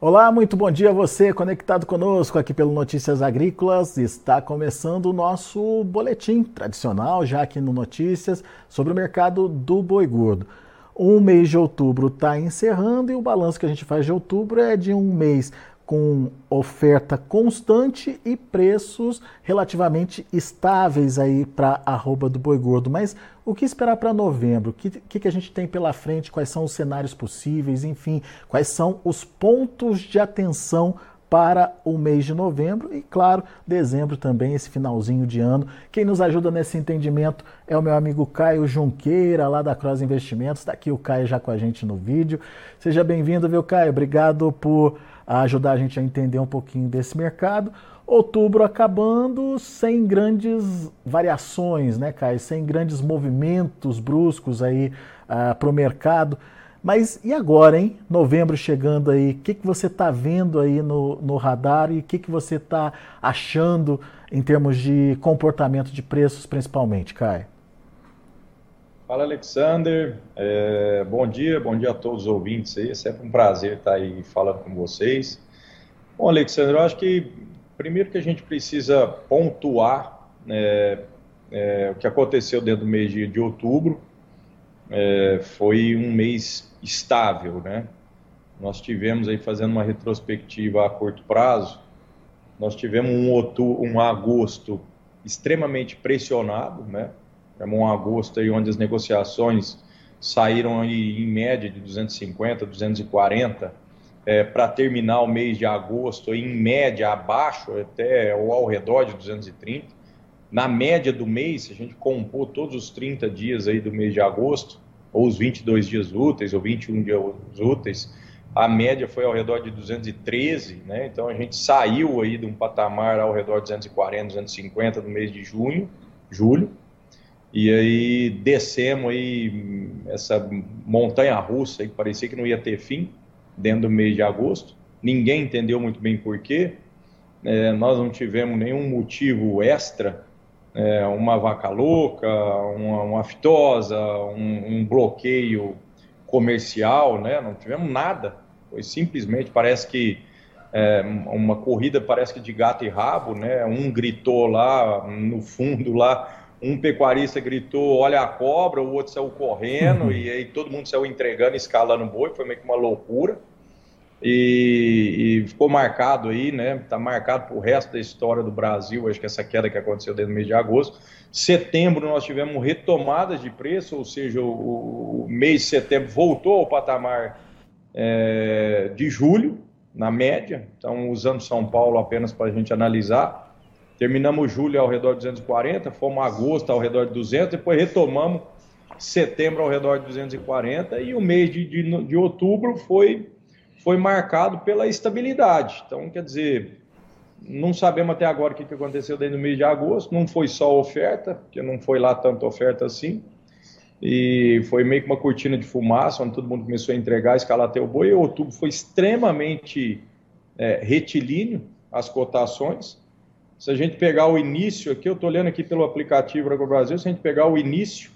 Olá, muito bom dia a você conectado conosco aqui pelo Notícias Agrícolas. Está começando o nosso boletim tradicional, já aqui no Notícias, sobre o mercado do boi gordo. O mês de outubro está encerrando e o balanço que a gente faz de outubro é de um mês com oferta constante e preços relativamente estáveis aí para arroba do boi gordo. Mas o que esperar para novembro? O que, que, que, a gente tem pela frente? Quais são os cenários possíveis? Enfim, quais são os pontos de atenção para o mês de novembro e, claro, dezembro também, esse finalzinho de ano. Quem nos ajuda nesse entendimento é o meu amigo Caio Junqueira, lá da Cross Investimentos. Está aqui o Caio já com a gente no vídeo. Seja bem-vindo, viu, Caio? Obrigado por a ajudar a gente a entender um pouquinho desse mercado. Outubro acabando sem grandes variações, né, Caio? Sem grandes movimentos bruscos aí uh, para o mercado. Mas e agora, hein? Novembro chegando aí, o que, que você está vendo aí no, no radar e o que, que você está achando em termos de comportamento de preços, principalmente, Caio? Fala, Alexander. É, bom dia, bom dia a todos os ouvintes aí. É sempre um prazer estar aí falando com vocês. Bom, Alexander, eu acho que primeiro que a gente precisa pontuar é, é, o que aconteceu dentro do mês de, de outubro. É, foi um mês estável, né? Nós tivemos aí fazendo uma retrospectiva a curto prazo, nós tivemos um, outubro, um agosto extremamente pressionado, né? É um agosto aí onde as negociações saíram aí em média de 250, 240 é, para terminar o mês de agosto em média abaixo até ou ao redor de 230. Na média do mês, se a gente compor todos os 30 dias aí do mês de agosto, ou os 22 dias úteis, ou 21 dias úteis, a média foi ao redor de 213, né? Então a gente saiu aí de um patamar ao redor de 240, 250 no mês de junho, julho, e aí descemos aí essa montanha russa que parecia que não ia ter fim dentro do mês de agosto. Ninguém entendeu muito bem por quê. É, nós não tivemos nenhum motivo extra, é, uma vaca louca, uma, uma aftosa, um, um, bloqueio comercial, né? Não tivemos nada. Foi simplesmente parece que é, uma corrida parece que de gato e rabo, né? Um gritou lá no fundo lá um pecuarista gritou, olha a cobra, o outro saiu correndo, uhum. e aí todo mundo saiu entregando, escalando boi, foi meio que uma loucura. E, e, ficou marcado aí, né? Está marcado para o resto da história do Brasil, acho que essa queda que aconteceu desde o mês de agosto. Setembro nós tivemos retomadas de preço, ou seja, o, o mês de setembro voltou ao patamar é, de julho, na média. Então, usando São Paulo apenas para a gente analisar. Terminamos julho ao redor de 240, fomos agosto ao redor de 200, depois retomamos setembro ao redor de 240 e o mês de, de, de outubro foi, foi marcado pela estabilidade. Então, quer dizer, não sabemos até agora o que aconteceu dentro do mês de agosto, não foi só oferta, porque não foi lá tanta oferta assim, e foi meio que uma cortina de fumaça, onde todo mundo começou a entregar, escalar até o boi, e outubro foi extremamente é, retilíneo, as cotações, se a gente pegar o início aqui, eu estou olhando aqui pelo aplicativo Brasil, se a gente pegar o início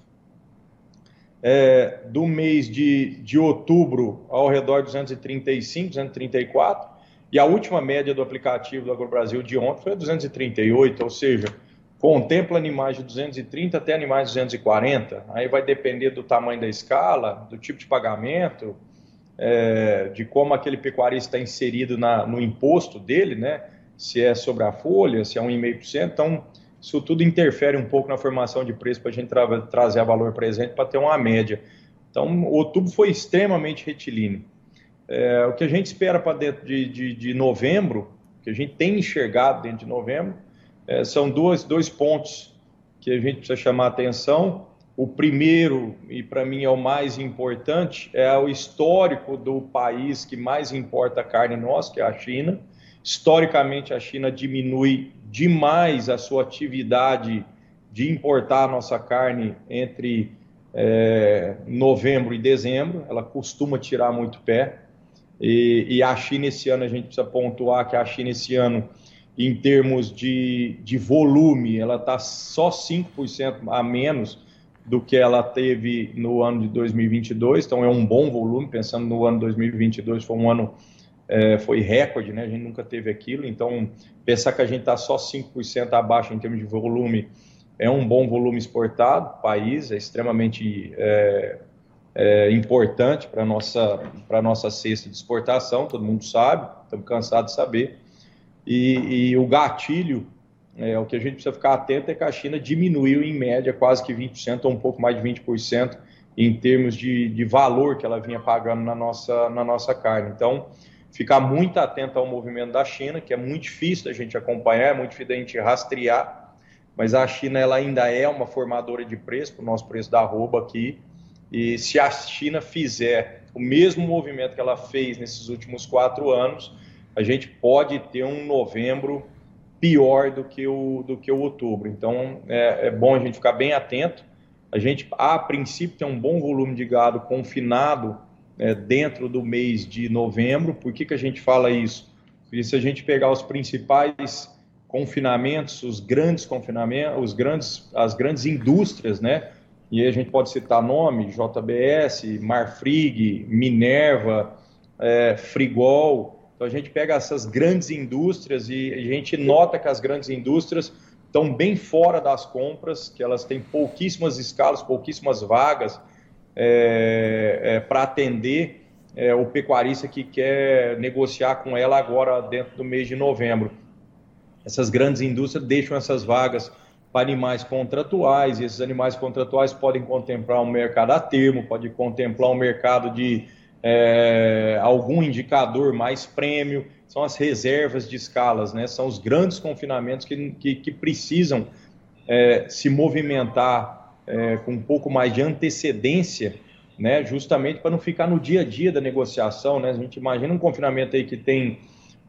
é, do mês de, de outubro ao redor de 235, 234, e a última média do aplicativo do AgroBrasil de ontem foi 238, ou seja, contempla animais de 230 até animais de 240. Aí vai depender do tamanho da escala, do tipo de pagamento, é, de como aquele pecuarista está inserido na, no imposto dele, né? Se é sobre a folha, se é 1,5%. Então, isso tudo interfere um pouco na formação de preço para a gente tra trazer a valor presente para ter uma média. Então, outubro foi extremamente retilíneo. É, o que a gente espera para dentro de, de, de, novembro, que a gente tem enxergado dentro de novembro, é, são dois, dois pontos que a gente precisa chamar atenção. O primeiro, e para mim é o mais importante, é o histórico do país que mais importa carne nossa, que é a China. Historicamente, a China diminui demais a sua atividade de importar a nossa carne entre é, novembro e dezembro. Ela costuma tirar muito pé. E, e, a China esse ano, a gente precisa pontuar que a China esse ano, em termos de, de volume, ela está só 5% a menos do que ela teve no ano de 2022. Então é um bom volume, pensando no ano 2022, foi um ano é, foi recorde, né? A gente nunca teve aquilo. Então, pensar que a gente está só 5% abaixo em termos de volume é um bom volume exportado. O país é extremamente é, é, importante para a nossa, nossa cesta de exportação, todo mundo sabe, estamos cansados de saber. E, e o gatilho, é, o que a gente precisa ficar atento é que a China diminuiu em média quase que 20%, ou um pouco mais de 20%, em termos de, de valor que ela vinha pagando na nossa, na nossa carne. Então, ficar muito atento ao movimento da China, que é muito difícil da gente acompanhar, é muito difícil da gente rastrear, mas a China ela ainda é uma formadora de preço, o nosso preço da arroba aqui, e se a China fizer o mesmo movimento que ela fez nesses últimos quatro anos, a gente pode ter um novembro pior do que o, do que o outubro. Então é, é bom a gente ficar bem atento. A gente, a princípio, tem um bom volume de gado confinado é, dentro do mês de novembro. Por que, que a gente fala isso? Porque se a gente pegar os principais confinamentos, os grandes confinamentos, os grandes, as grandes indústrias, né? E aí a gente pode citar nome, JBS, Marfrig, Minerva, é, Frigol. Então a gente pega essas grandes indústrias e a gente nota que as grandes indústrias estão bem fora das compras, que elas têm pouquíssimas escalas, pouquíssimas vagas, é, é, para atender é, o pecuarista que quer negociar com ela agora dentro do mês de novembro. Essas grandes indústrias deixam essas vagas para animais contratuais, e esses animais contratuais podem contemplar um mercado a termo, pode contemplar um mercado de é, algum indicador mais prêmio, são as reservas de escalas, né? são os grandes confinamentos que, que, que precisam é, se movimentar é, com um pouco mais de antecedência, né, justamente para não ficar no dia a dia da negociação. Né? A gente imagina um confinamento aí que tem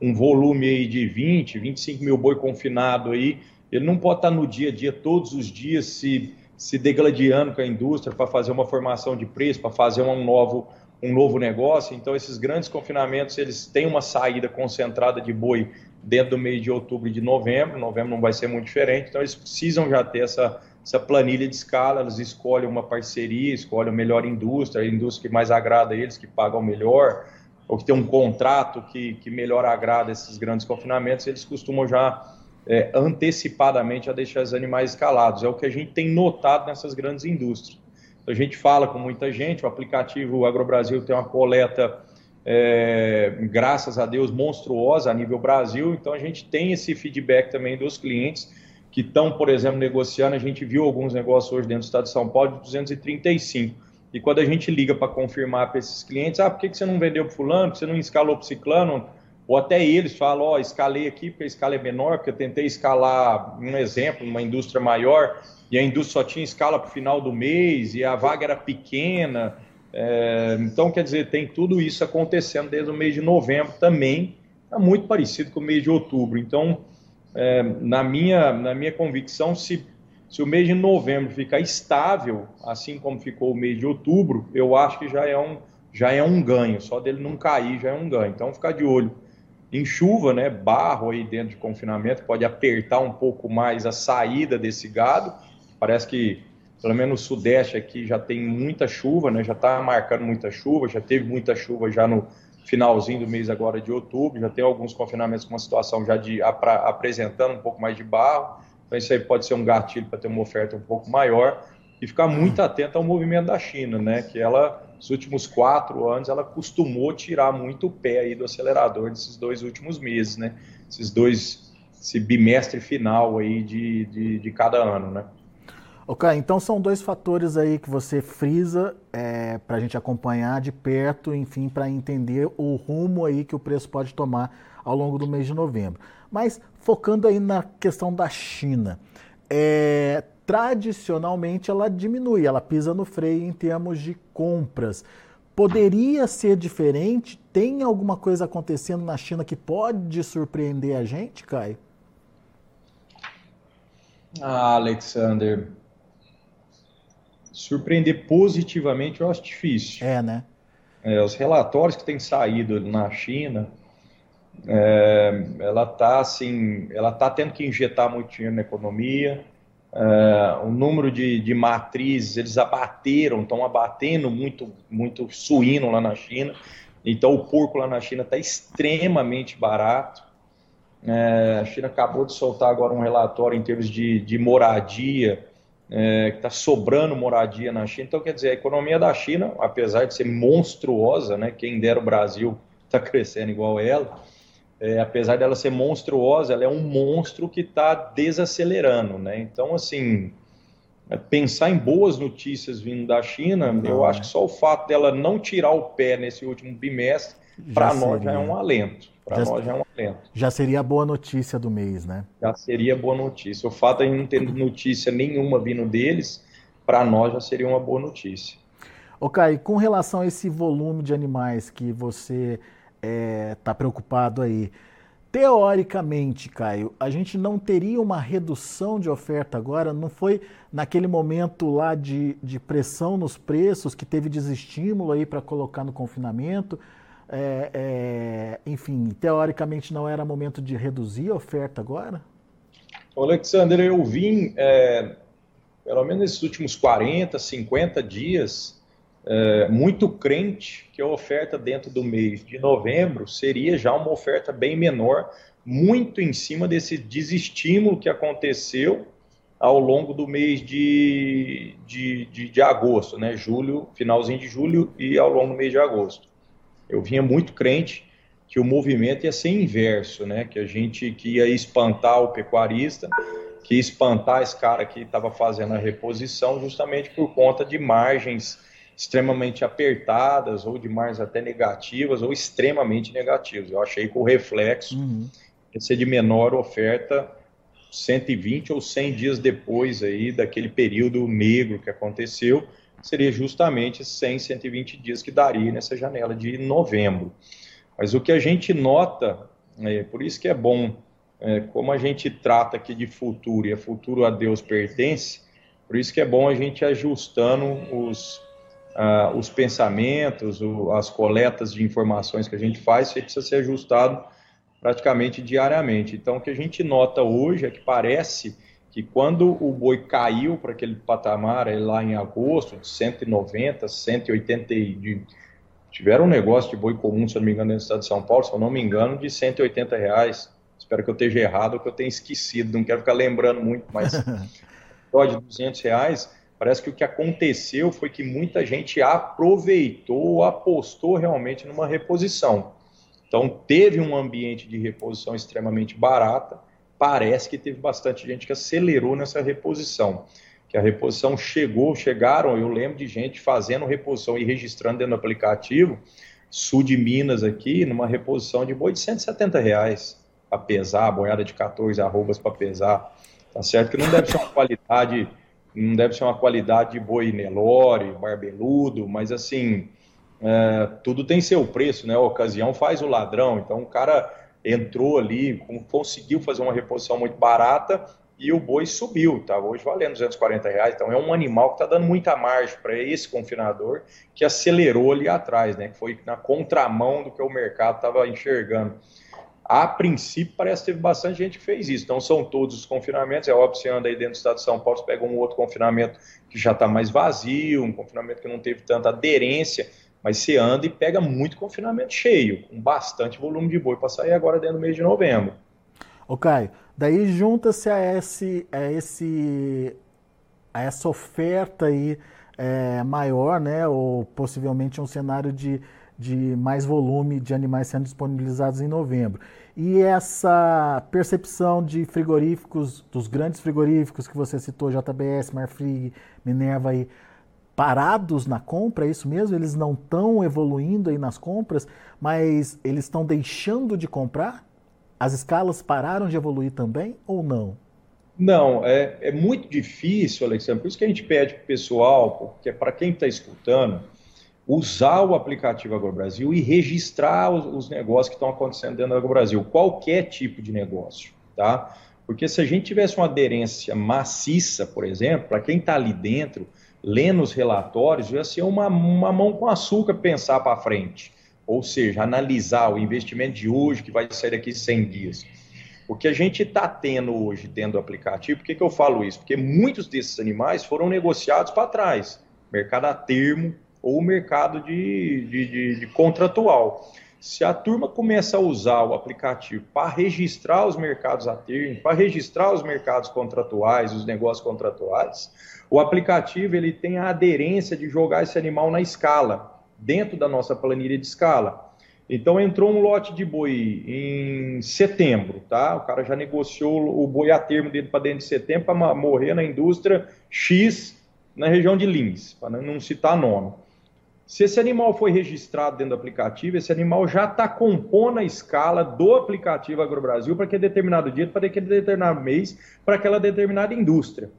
um volume aí de 20, 25 mil boi confinado aí, ele não pode estar no dia a dia, todos os dias, se, se degladiando com a indústria para fazer uma formação de preço, para fazer um novo, um novo negócio. Então, esses grandes confinamentos, eles têm uma saída concentrada de boi dentro do mês de outubro e de novembro. Novembro não vai ser muito diferente, então eles precisam já ter essa essa planilha de escala, eles escolhem uma parceria, escolhem a melhor indústria, a indústria que mais agrada a eles, que paga o melhor, ou que tem um contrato que, que melhor agrada esses grandes confinamentos, eles costumam já é, antecipadamente a deixar os animais escalados. É o que a gente tem notado nessas grandes indústrias. Então, a gente fala com muita gente, o aplicativo AgroBrasil tem uma coleta, é, graças a Deus, monstruosa a nível Brasil, então a gente tem esse feedback também dos clientes, que estão, por exemplo, negociando. A gente viu alguns negócios hoje dentro do estado de São Paulo de 235. E quando a gente liga para confirmar para esses clientes, ah, por que, que você não vendeu para fulano, por que você não escalou para ciclano? Ou até eles falam, ó, oh, escalei aqui porque a escala é menor, porque eu tentei escalar, um exemplo, uma indústria maior, e a indústria só tinha escala para o final do mês, e a vaga era pequena. É, então, quer dizer, tem tudo isso acontecendo desde o mês de novembro também, é muito parecido com o mês de outubro. Então, é, na, minha, na minha convicção, se, se o mês de novembro ficar estável, assim como ficou o mês de outubro, eu acho que já é um, já é um ganho. Só dele não cair já é um ganho. Então, ficar de olho em chuva, né, barro aí dentro de confinamento, pode apertar um pouco mais a saída desse gado. Parece que pelo menos no sudeste aqui já tem muita chuva, né? Já está marcando muita chuva, já teve muita chuva já no finalzinho do mês agora de outubro, já tem alguns confinamentos com uma situação já de apresentando um pouco mais de barro, então isso aí pode ser um gatilho para ter uma oferta um pouco maior e ficar muito atento ao movimento da China, né? Que ela, nos últimos quatro anos, ela costumou tirar muito o pé aí do acelerador nesses dois últimos meses, né? Esses dois, esse bimestre final aí de, de, de cada ano, né? Ok, então são dois fatores aí que você frisa é, para a gente acompanhar de perto, enfim, para entender o rumo aí que o preço pode tomar ao longo do mês de novembro. Mas focando aí na questão da China, é, tradicionalmente ela diminui, ela pisa no freio em termos de compras. Poderia ser diferente? Tem alguma coisa acontecendo na China que pode surpreender a gente, Caio? Ah, Alexander, surpreender positivamente eu acho difícil. É, né? É, os relatórios que têm saído na China, é, ela está assim, ela tá tendo que injetar muito dinheiro na economia. É, o número de, de matrizes eles abateram, estão abatendo muito, muito suíno lá na China. Então o porco lá na China está extremamente barato. É, a China acabou de soltar agora um relatório em termos de, de moradia é, que está sobrando moradia na China. Então, quer dizer, a economia da China, apesar de ser monstruosa, né, quem dera o Brasil está crescendo igual ela, é, apesar dela ser monstruosa, ela é um monstro que está desacelerando. Né? Então, assim, é, pensar em boas notícias vindo da China, não, eu acho que só o fato dela não tirar o pé nesse último bimestre, para nós já é um alento. Para nós já é um alento. Já seria a boa notícia do mês, né? Já seria boa notícia. O fato de não ter notícia nenhuma vindo deles, para nós já seria uma boa notícia. Ô Caio, com relação a esse volume de animais que você está é, tá preocupado aí, teoricamente, Caio, a gente não teria uma redução de oferta agora? Não foi naquele momento lá de, de pressão nos preços que teve desestímulo aí para colocar no confinamento? É, é, enfim, teoricamente não era momento de reduzir a oferta agora? Alexander, eu vim, é, pelo menos nesses últimos 40, 50 dias, é, muito crente que a oferta dentro do mês de novembro seria já uma oferta bem menor, muito em cima desse desestímulo que aconteceu ao longo do mês de, de, de, de agosto, né? Julho, finalzinho de julho e ao longo do mês de agosto. Eu vinha muito crente que o movimento ia ser inverso, né? Que a gente que ia espantar o pecuarista, que ia espantar esse cara que estava fazendo a reposição, justamente por conta de margens extremamente apertadas ou de margens até negativas ou extremamente negativas. Eu achei que o reflexo uhum. ia ser de menor oferta 120 ou 100 dias depois aí daquele período negro que aconteceu seria justamente 100, 120 dias que daria nessa janela de novembro. Mas o que a gente nota, é, por isso que é bom, é, como a gente trata aqui de futuro e a futuro a Deus pertence, por isso que é bom a gente ajustando os, uh, os pensamentos, o, as coletas de informações que a gente faz, isso precisa ser ajustado praticamente diariamente. Então, o que a gente nota hoje é que parece que quando o boi caiu para aquele patamar lá em agosto, de 190, 180, de, tiveram um negócio de boi comum, se eu não me engano, no estado de São Paulo, se eu não me engano, de 180 reais. Espero que eu esteja errado ou que eu tenha esquecido, não quero ficar lembrando muito, mas só de 200 reais, parece que o que aconteceu foi que muita gente aproveitou, apostou realmente numa reposição. Então, teve um ambiente de reposição extremamente barata, parece que teve bastante gente que acelerou nessa reposição. Que a reposição chegou, chegaram, eu lembro de gente fazendo reposição e registrando dentro do aplicativo, sul de Minas aqui, numa reposição de boi de 170 reais para pesar, boiada de 14 arrobas para pesar. Tá certo que não deve ser uma qualidade, não deve ser uma qualidade de boi Nelore, barbeludo, mas assim, é, tudo tem seu preço, né? A ocasião faz o ladrão. Então o cara entrou ali, conseguiu fazer uma reposição muito barata e o boi subiu, tá hoje valendo 240 reais. Então é um animal que está dando muita margem para esse confinador que acelerou ali atrás, né? Que foi na contramão do que o mercado estava enxergando. a princípio, parece que teve bastante gente que fez isso. Então, são todos os confinamentos. É óbvio que você anda aí dentro do estado de São Paulo, você pega um outro confinamento que já está mais vazio, um confinamento que não teve tanta aderência, mas você anda e pega muito confinamento cheio, com bastante volume de boi para sair agora dentro do mês de novembro. Ô Caio, daí junta-se a, esse, a, esse, a essa oferta aí é, maior, né, ou possivelmente um cenário de de mais volume de animais sendo disponibilizados em novembro. E essa percepção de frigoríficos, dos grandes frigoríficos que você citou, JBS, Marfrig, Minerva aí, parados na compra, é isso mesmo? Eles não estão evoluindo aí nas compras, mas eles estão deixando de comprar? As escalas pararam de evoluir também ou não? Não, é, é muito difícil, Alexandre. Por isso que a gente pede para o pessoal, porque para quem está escutando, usar o aplicativo AgroBrasil e registrar os, os negócios que estão acontecendo dentro do AgroBrasil, qualquer tipo de negócio, tá? Porque se a gente tivesse uma aderência maciça, por exemplo, para quem está ali dentro, lendo os relatórios, ia ser uma, uma mão com açúcar pensar para frente. Ou seja, analisar o investimento de hoje que vai sair daqui 100 dias. O que a gente está tendo hoje dentro do aplicativo, por que, que eu falo isso? Porque muitos desses animais foram negociados para trás. Mercado a termo, ou mercado de, de, de, de contratual. Se a turma começa a usar o aplicativo para registrar os mercados a termo, para registrar os mercados contratuais, os negócios contratuais, o aplicativo ele tem a aderência de jogar esse animal na escala, dentro da nossa planilha de escala. Então entrou um lote de boi em setembro, tá? O cara já negociou o boi a termo dele para dentro de setembro para morrer na indústria X na região de Lins, para não citar nome. Se esse animal foi registrado dentro do aplicativo, esse animal já está compondo a escala do aplicativo AgroBrasil para aquele determinado dia, para aquele determinado mês, para aquela determinada indústria.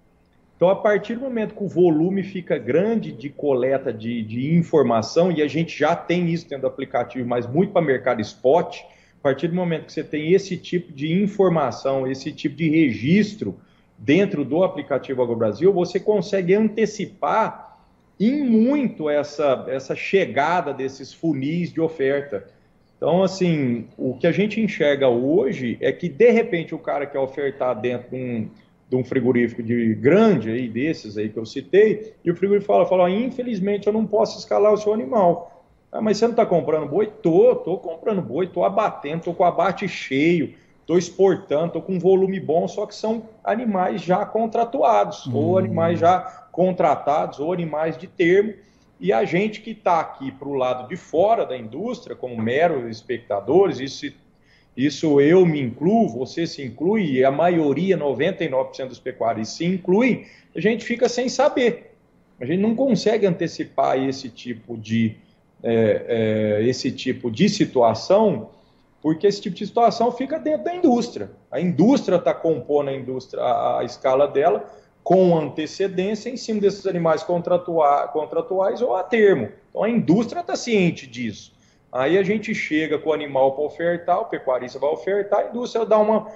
Então, a partir do momento que o volume fica grande de coleta de, de informação, e a gente já tem isso dentro do aplicativo, mas muito para mercado spot, a partir do momento que você tem esse tipo de informação, esse tipo de registro dentro do aplicativo AgroBrasil, você consegue antecipar em muito essa, essa chegada desses funis de oferta. Então, assim, o que a gente enxerga hoje é que, de repente, o cara quer ofertar dentro de um, de um frigorífico de grande, aí, desses aí que eu citei, e o frigorífico fala, fala infelizmente eu não posso escalar o seu animal. Ah, mas você não está comprando boi? Tô, tô comprando boi, tô abatendo, tô com abate cheio, tô exportando, tô com um volume bom, só que são animais já contratuados, hum. ou animais já contratados ou animais de termo, e a gente que está aqui para o lado de fora da indústria, como meros espectadores, isso, isso eu me incluo, você se inclui, e a maioria, 99% dos pecuaristas se incluem, a gente fica sem saber. A gente não consegue antecipar esse tipo de, é, é, esse tipo de situação, porque esse tipo de situação fica dentro da indústria. A indústria está compondo a, indústria, a, a escala dela, com antecedência em cima desses animais contratuais ou a termo. Então a indústria está ciente disso. Aí a gente chega com o animal para ofertar, o pecuarista vai ofertar, a indústria dá uma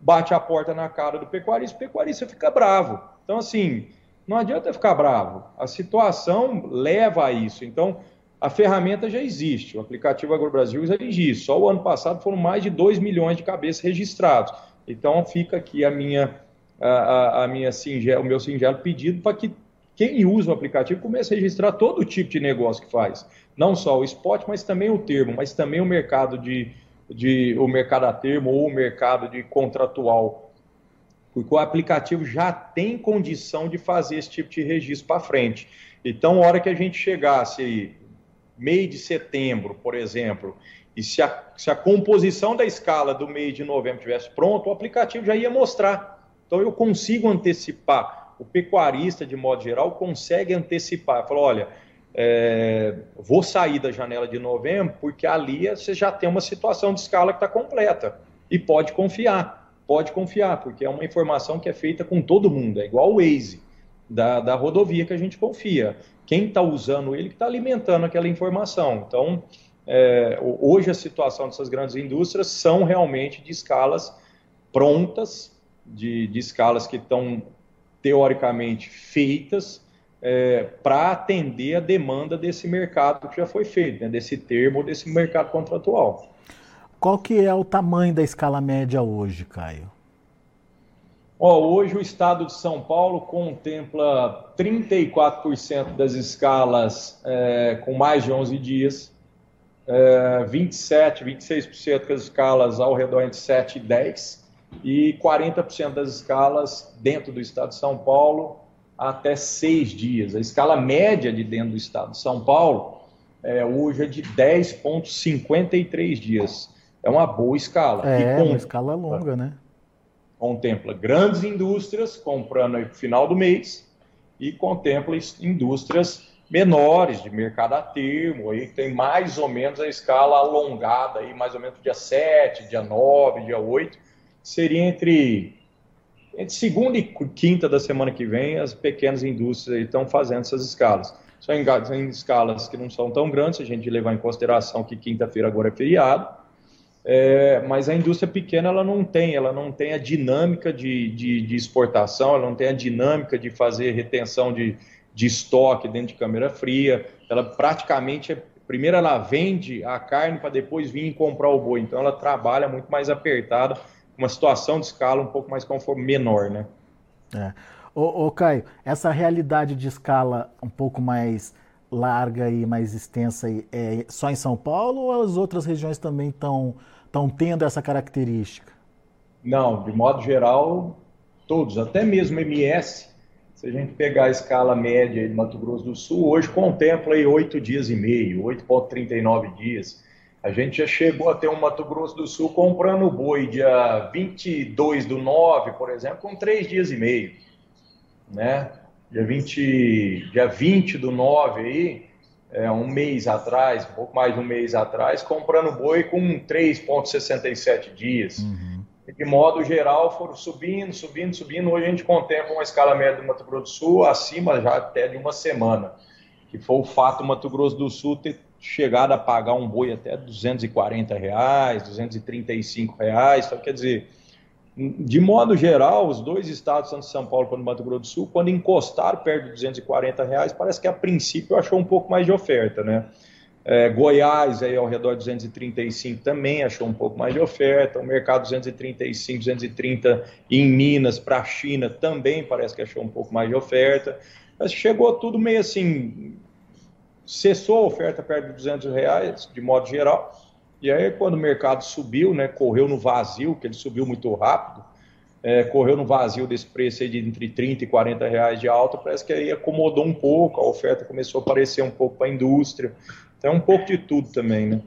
bate a porta na cara do pecuarista, o pecuarista fica bravo. Então assim, não adianta ficar bravo. A situação leva a isso. Então a ferramenta já existe, o aplicativo AgroBrasil já existe. Só o ano passado foram mais de 2 milhões de cabeças registrados. Então fica aqui a minha a, a minha singelo, o meu singelo pedido para que quem usa o aplicativo comece a registrar todo o tipo de negócio que faz. Não só o spot, mas também o termo, mas também o mercado de, de o mercado a termo ou o mercado de contratual. Porque o aplicativo já tem condição de fazer esse tipo de registro para frente. Então, a hora que a gente chegasse aí, meio de setembro, por exemplo, e se a, se a composição da escala do mês de novembro tivesse pronto, o aplicativo já ia mostrar então eu consigo antecipar. O pecuarista, de modo geral, consegue antecipar. Fala, olha, é, vou sair da janela de novembro porque ali você já tem uma situação de escala que está completa. E pode confiar, pode confiar, porque é uma informação que é feita com todo mundo, é igual o Waze da, da rodovia que a gente confia. Quem está usando ele que está alimentando aquela informação. Então, é, hoje a situação dessas grandes indústrias são realmente de escalas prontas de, de escalas que estão teoricamente feitas é, para atender a demanda desse mercado que já foi feito, né, desse termo, desse mercado contratual. Qual que é o tamanho da escala média hoje, Caio? Oh, hoje o estado de São Paulo contempla 34% das escalas é, com mais de 11 dias, é, 27, 26% das escalas ao redor entre 7 e 10 e 40% das escalas dentro do estado de São Paulo até 6 dias. A escala média de dentro do estado de São Paulo é, hoje é de 10,53 dias. É uma boa escala. É, uma escala longa, né? Contempla grandes indústrias comprando no final do mês e contempla indústrias menores de mercado a termo, aí tem mais ou menos a escala alongada, aí mais ou menos dia 7, dia 9, dia 8, seria entre, entre segunda e quinta da semana que vem, as pequenas indústrias estão fazendo essas escalas. São em, escalas que não são tão grandes, a gente levar em consideração que quinta-feira agora é feriado, é, mas a indústria pequena ela não tem, ela não tem a dinâmica de, de, de exportação, ela não tem a dinâmica de fazer retenção de, de estoque dentro de câmera fria. Ela praticamente, é, primeiro ela vende a carne para depois vir comprar o boi, então ela trabalha muito mais apertada, uma situação de escala um pouco mais conforme menor, né? É. Ô, ô, Caio, essa realidade de escala um pouco mais larga e mais extensa é só em São Paulo ou as outras regiões também estão estão tendo essa característica? Não, de modo geral, todos, até mesmo MS, se a gente pegar a escala média de Mato Grosso do Sul, hoje contempla aí 8 dias e meio, 8,39 dias. A gente já chegou a ter um Mato Grosso do Sul comprando boi dia 22 do 9, por exemplo, com 3 dias e meio. Né? Dia, 20, dia 20 do 9 aí, é, um mês atrás, um pouco mais de um mês atrás, comprando boi com 3,67 dias. Uhum. De modo geral, foram subindo, subindo, subindo. Hoje a gente contempla uma escala média do Mato Grosso do Sul acima já até de uma semana, que foi o fato do Mato Grosso do Sul ter chegado a pagar um boi até 240 reais, 235 reais. Então, quer dizer, de modo geral, os dois estados, tanto São Paulo quanto Mato Grosso do Sul, quando encostaram perto de 240 reais, parece que a princípio achou um pouco mais de oferta, né? É, Goiás, aí ao redor de 235 também achou um pouco mais de oferta. O mercado 235, 230 em Minas para a China também parece que achou um pouco mais de oferta. Mas chegou tudo meio assim, cessou a oferta perto de 200 reais, de modo geral e aí, quando o mercado subiu, né, correu no vazio, que ele subiu muito rápido, é, correu no vazio desse preço aí de entre 30 e 40 reais de alta, parece que aí acomodou um pouco, a oferta começou a aparecer um pouco para a indústria. Então, é um pouco de tudo também, né?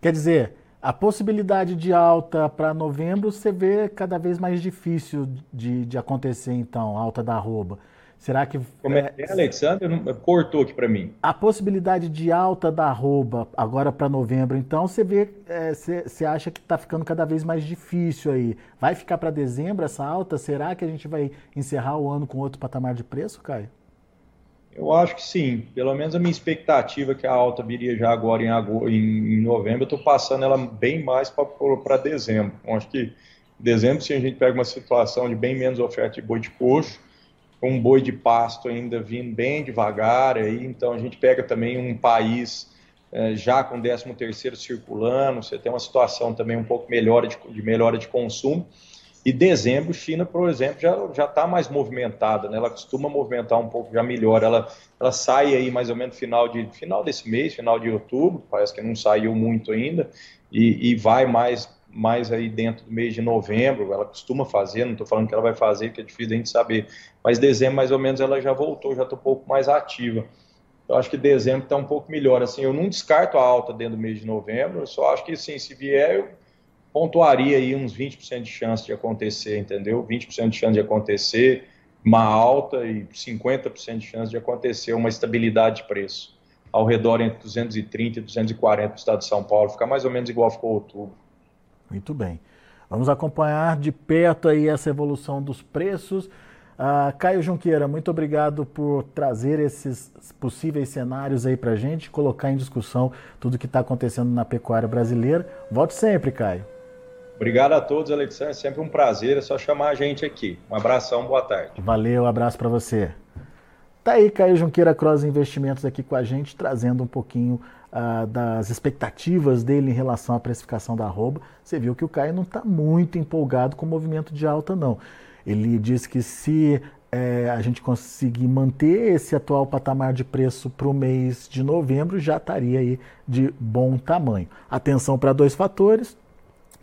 Quer dizer, a possibilidade de alta para novembro você vê cada vez mais difícil de, de acontecer, então, alta da arroba. Será que. Como é que é, Alexandre? Cortou aqui para mim. A possibilidade de alta da arroba agora para novembro, então, você vê, você é, acha que está ficando cada vez mais difícil aí. Vai ficar para dezembro essa alta? Será que a gente vai encerrar o ano com outro patamar de preço, Caio? Eu acho que sim. Pelo menos a minha expectativa é que a alta viria já agora em, em novembro. Eu estou passando ela bem mais para dezembro. Eu acho que em dezembro, se a gente pega uma situação de bem menos oferta de boi de coxo, um boi de pasto ainda vindo bem devagar, aí, então a gente pega também um país é, já com 13 terceiro circulando, você tem uma situação também um pouco melhor de, de melhora de consumo, e dezembro, China, por exemplo, já já está mais movimentada, né? Ela costuma movimentar um pouco, já melhora. Ela, ela sai aí mais ou menos final de final desse mês, final de outubro. Parece que não saiu muito ainda e, e vai mais mais aí dentro do mês de novembro, ela costuma fazer, não estou falando que ela vai fazer, que é difícil a gente saber, mas dezembro mais ou menos ela já voltou, já está um pouco mais ativa. Eu acho que dezembro está um pouco melhor, assim, eu não descarto a alta dentro do mês de novembro, eu só acho que, sim, se vier, eu pontuaria aí uns 20% de chance de acontecer, entendeu? 20% de chance de acontecer uma alta e 50% de chance de acontecer uma estabilidade de preço ao redor entre 230 e 240 no estado de São Paulo, ficar mais ou menos igual ficou outubro. Muito bem. Vamos acompanhar de perto aí essa evolução dos preços. Uh, Caio Junqueira, muito obrigado por trazer esses possíveis cenários aí para a gente, colocar em discussão tudo que está acontecendo na pecuária brasileira. Volte sempre, Caio. Obrigado a todos, Alexandre. Sempre um prazer. É só chamar a gente aqui. Um abração, boa tarde. Valeu, um abraço para você. Tá aí Caio Junqueira Cross Investimentos aqui com a gente, trazendo um pouquinho uh, das expectativas dele em relação à precificação da arroba, você viu que o Caio não está muito empolgado com o movimento de alta, não. Ele disse que se é, a gente conseguir manter esse atual patamar de preço para o mês de novembro, já estaria aí de bom tamanho. Atenção para dois fatores.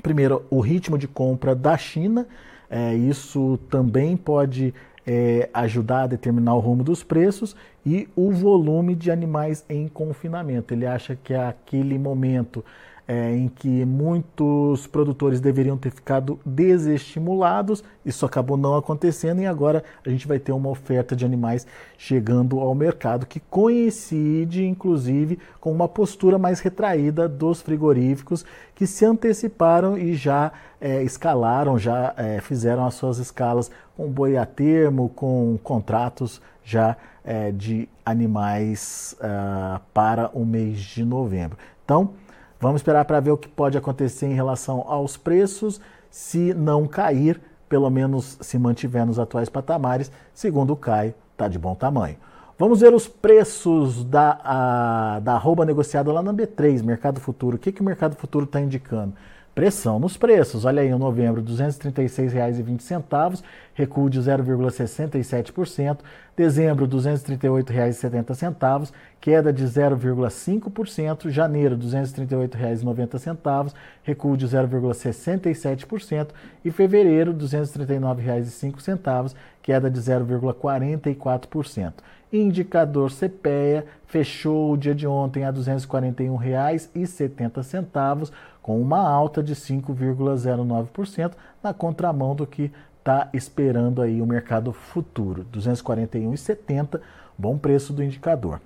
Primeiro, o ritmo de compra da China. É, isso também pode é, ajudar a determinar o rumo dos preços e o volume de animais em confinamento. Ele acha que é aquele momento é, em que muitos produtores deveriam ter ficado desestimulados, isso acabou não acontecendo e agora a gente vai ter uma oferta de animais chegando ao mercado que coincide, inclusive, com uma postura mais retraída dos frigoríficos que se anteciparam e já é, escalaram, já é, fizeram as suas escalas com boi a termo, com contratos já é, de animais uh, para o mês de novembro. Então, Vamos esperar para ver o que pode acontecer em relação aos preços, se não cair, pelo menos se mantiver nos atuais patamares, segundo o Caio, está de bom tamanho. Vamos ver os preços da, a, da arroba negociada lá na B3, Mercado Futuro. O que, que o Mercado Futuro está indicando? Pressão nos preços. Olha aí, em novembro, R$ 236,20, recuo de 0,67%. Dezembro, R$ 238,70, queda de 0,5%. Janeiro, R$ 238,90, recuo de 0,67%. E fevereiro, R$ 239,05, queda de 0,44%. Indicador CPEA fechou o dia de ontem a R$ 241,70 com uma alta de 5,09% na contramão do que está esperando aí o mercado futuro, 241,70, bom preço do indicador.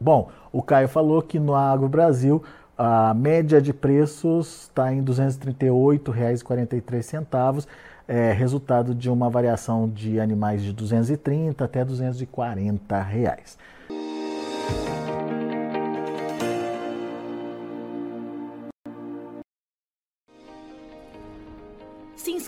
Bom, o Caio falou que no Agro Brasil a média de preços está em R$ 238,43, é, resultado de uma variação de animais de 230 até 240 reais.